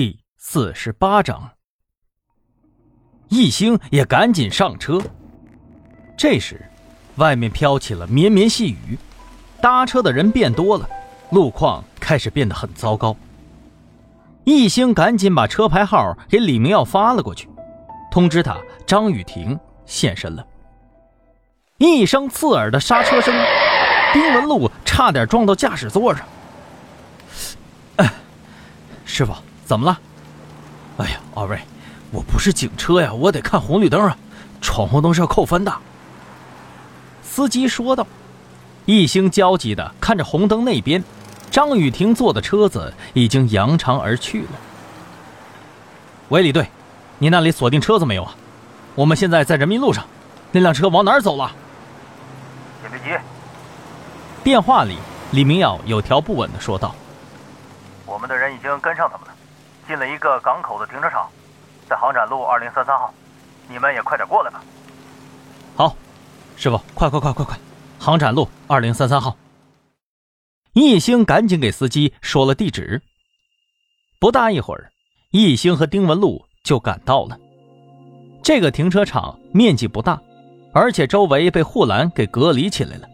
第四十八章，一星也赶紧上车。这时，外面飘起了绵绵细雨，搭车的人变多了，路况开始变得很糟糕。一星赶紧把车牌号给李明耀发了过去，通知他张雨婷现身了。一声刺耳的刹车声，丁文路差点撞到驾驶座上。哎，师傅。怎么了？哎呀，二位，我不是警车呀，我得看红绿灯啊，闯红灯是要扣分的。司机说道。一心焦急的看着红灯那边，张雨婷坐的车子已经扬长而去了。喂，李队，你那里锁定车子没有啊？我们现在在人民路上，那辆车往哪儿走了？先别急。电话里，李明耀有条不紊地说道：“我们的人已经跟上他们了。”进了一个港口的停车场，在航展路二零三三号，你们也快点过来吧。好，师傅，快快快快快，航展路二零三三号。易星赶紧给司机说了地址。不大一会儿，易星和丁文璐就赶到了。这个停车场面积不大，而且周围被护栏给隔离起来了。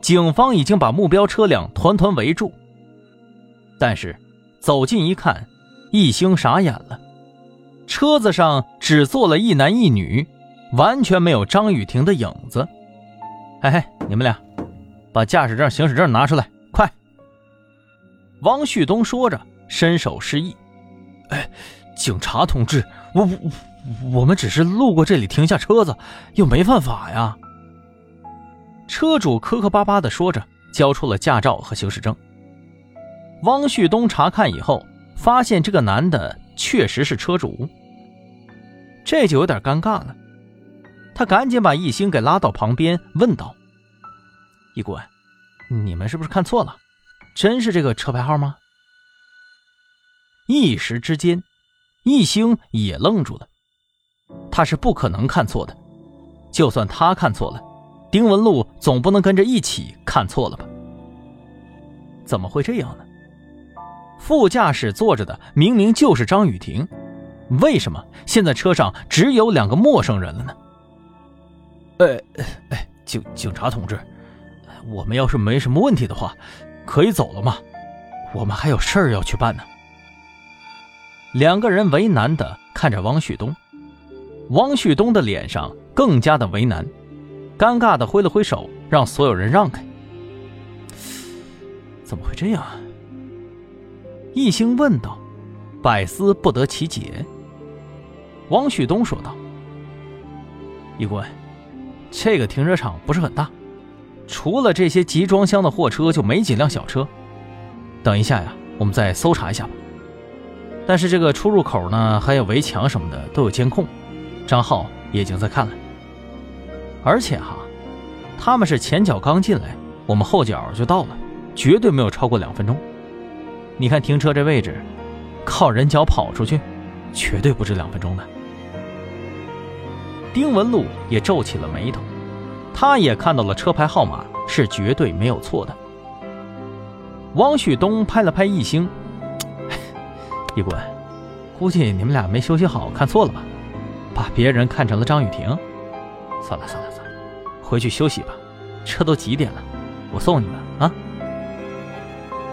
警方已经把目标车辆团团围住，但是走近一看。一星傻眼了，车子上只坐了一男一女，完全没有张雨婷的影子。嘿嘿，你们俩，把驾驶证、行驶证拿出来，快！汪旭东说着，伸手示意。哎，警察同志，我我我们只是路过这里停下车子，又没犯法呀。车主磕磕巴巴的说着，交出了驾照和行驶证。汪旭东查看以后。发现这个男的确实是车主，这就有点尴尬了。他赶紧把一星给拉到旁边，问道：“一官，你们是不是看错了？真是这个车牌号吗？”一时之间，一星也愣住了。他是不可能看错的，就算他看错了，丁文璐总不能跟着一起看错了吧？怎么会这样呢？副驾驶坐着的明明就是张雨婷，为什么现在车上只有两个陌生人了呢？哎哎，警警察同志，我们要是没什么问题的话，可以走了吗？我们还有事儿要去办呢。两个人为难的看着汪旭东，汪旭东的脸上更加的为难，尴尬的挥了挥手，让所有人让开。怎么会这样啊？一星问道：“百思不得其解。”汪旭东说道：“一官，这个停车场不是很大，除了这些集装箱的货车，就没几辆小车。等一下呀，我们再搜查一下吧。但是这个出入口呢，还有围墙什么的都有监控，张浩已经在看了。而且哈，他们是前脚刚进来，我们后脚就到了，绝对没有超过两分钟。”你看停车这位置，靠人脚跑出去，绝对不止两分钟的。丁文璐也皱起了眉头，他也看到了车牌号码是绝对没有错的。汪旭东拍了拍易星，易官，估计你们俩没休息好，看错了吧？把别人看成了张雨婷。算了算了算了，回去休息吧。这都几点了？我送你们。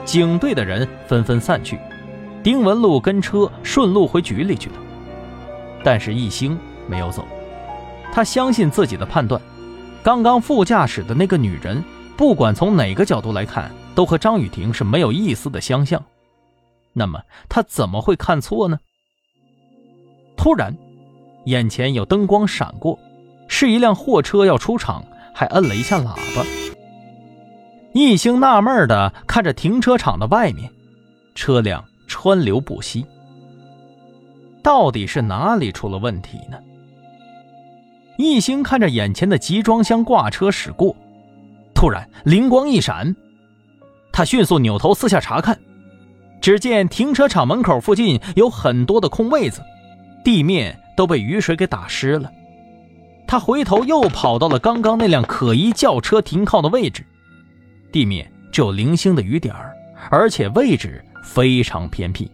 警队的人纷纷散去，丁文璐跟车顺路回局里去了。但是易星没有走，他相信自己的判断。刚刚副驾驶的那个女人，不管从哪个角度来看，都和张雨婷是没有一丝的相像。那么他怎么会看错呢？突然，眼前有灯光闪过，是一辆货车要出厂，还摁了一下喇叭。易星纳闷的看着停车场的外面，车辆川流不息。到底是哪里出了问题呢？易星看着眼前的集装箱挂车驶过，突然灵光一闪，他迅速扭头四下查看，只见停车场门口附近有很多的空位子，地面都被雨水给打湿了。他回头又跑到了刚刚那辆可疑轿车停靠的位置。地面只有零星的雨点儿，而且位置非常偏僻。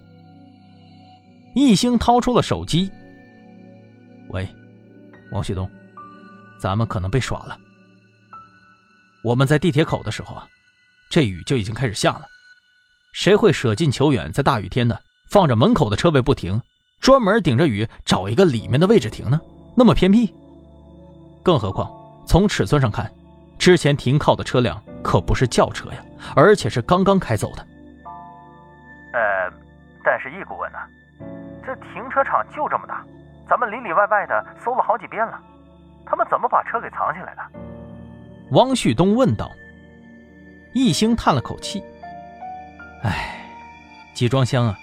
易兴掏出了手机。喂，王旭东，咱们可能被耍了。我们在地铁口的时候啊，这雨就已经开始下了。谁会舍近求远，在大雨天呢，放着门口的车位不停，专门顶着雨找一个里面的位置停呢？那么偏僻。更何况从尺寸上看，之前停靠的车辆可不是轿车呀，而且是刚刚开走的。呃，但是易顾问呢？这停车场就这么大，咱们里里外外的搜了好几遍了，他们怎么把车给藏起来的？汪旭东问道。易兴叹了口气：“哎，集装箱啊，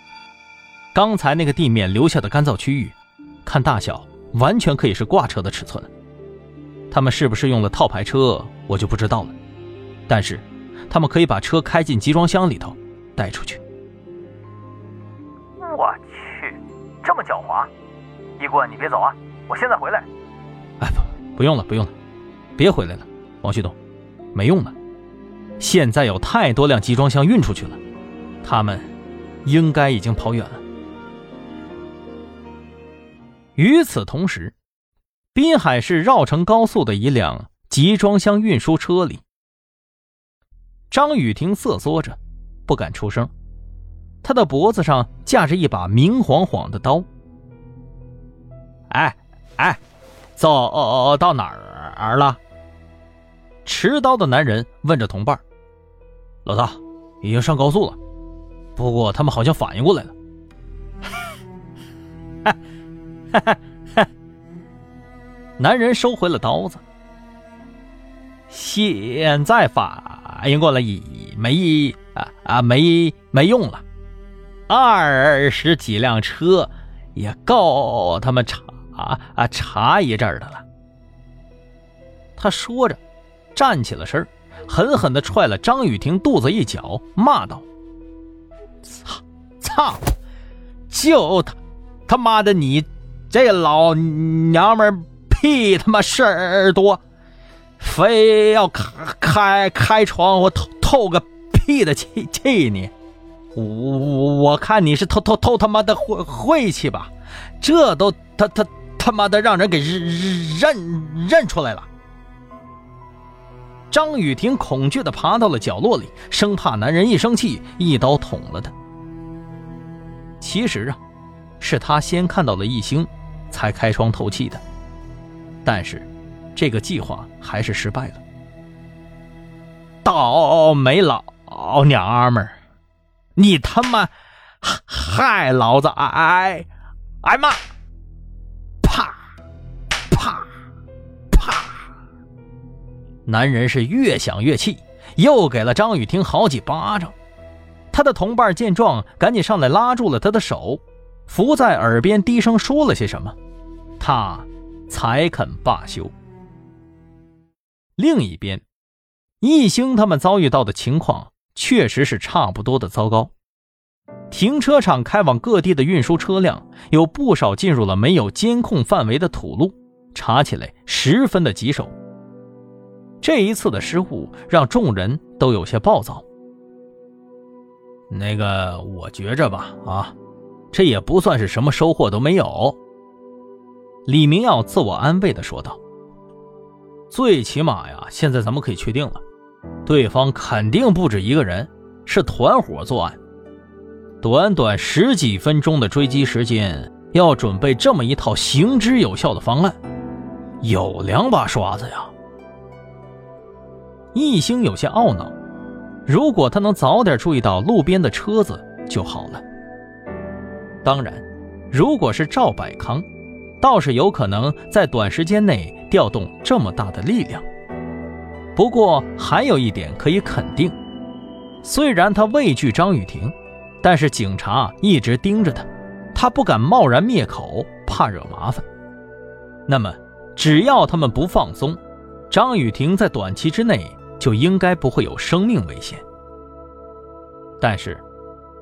刚才那个地面留下的干燥区域，看大小完全可以是挂车的尺寸。他们是不是用了套牌车，我就不知道了。但是，他们可以把车开进集装箱里头，带出去。我去，这么狡猾！一棍，你别走啊，我现在回来。哎，不，不用了，不用了，别回来了，王旭东，没用的。”现在有太多辆集装箱运出去了，他们应该已经跑远了。与此同时，滨海市绕城高速的一辆集装箱运输车里，张雨婷瑟缩着，不敢出声。他的脖子上架着一把明晃晃的刀。哎哎，走到哪儿了？持刀的男人问着同伴。老大，已经上高速了，不过他们好像反应过来了。哈哈！男人收回了刀子。现在反应过来已没啊啊没没用了，二十几辆车也够他们查啊查一阵的了。他说着，站起了身狠狠地踹了张雨婷肚子一脚，骂道：“操操！就他他妈的你这老娘们屁他妈事儿多，非要开开开窗户透透个屁的气气你！我我我看你是偷偷偷他妈的晦晦气吧？这都他他他妈的让人给认认认出来了！”张雨婷恐惧地爬到了角落里，生怕男人一生气一刀捅了她。其实啊，是他先看到了异星，才开窗透气的。但是，这个计划还是失败了。倒霉老娘们儿，你他妈害老子挨挨骂！啪啪啪男人是越想越气，又给了张雨婷好几巴掌。他的同伴见状，赶紧上来拉住了他的手，伏在耳边低声说了些什么，他才肯罢休。另一边，易兴他们遭遇到的情况确实是差不多的糟糕。停车场开往各地的运输车辆有不少进入了没有监控范围的土路，查起来十分的棘手。这一次的失误让众人都有些暴躁。那个，我觉着吧，啊，这也不算是什么收获都没有。李明耀自我安慰的说道：“最起码呀，现在咱们可以确定了，对方肯定不止一个人，是团伙作案。短短十几分钟的追击时间，要准备这么一套行之有效的方案，有两把刷子呀。”易兴有些懊恼，如果他能早点注意到路边的车子就好了。当然，如果是赵百康，倒是有可能在短时间内调动这么大的力量。不过还有一点可以肯定，虽然他畏惧张雨婷，但是警察一直盯着他，他不敢贸然灭口，怕惹麻烦。那么，只要他们不放松，张雨婷在短期之内。就应该不会有生命危险。但是，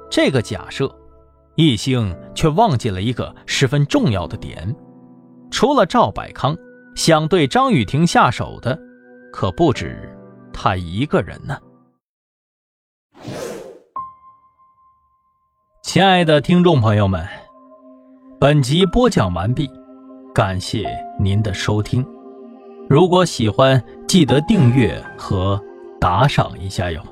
这个假设，易兴却忘记了一个十分重要的点：除了赵百康，想对张雨婷下手的，可不止他一个人呢。亲爱的听众朋友们，本集播讲完毕，感谢您的收听。如果喜欢，记得订阅和打赏一下哟。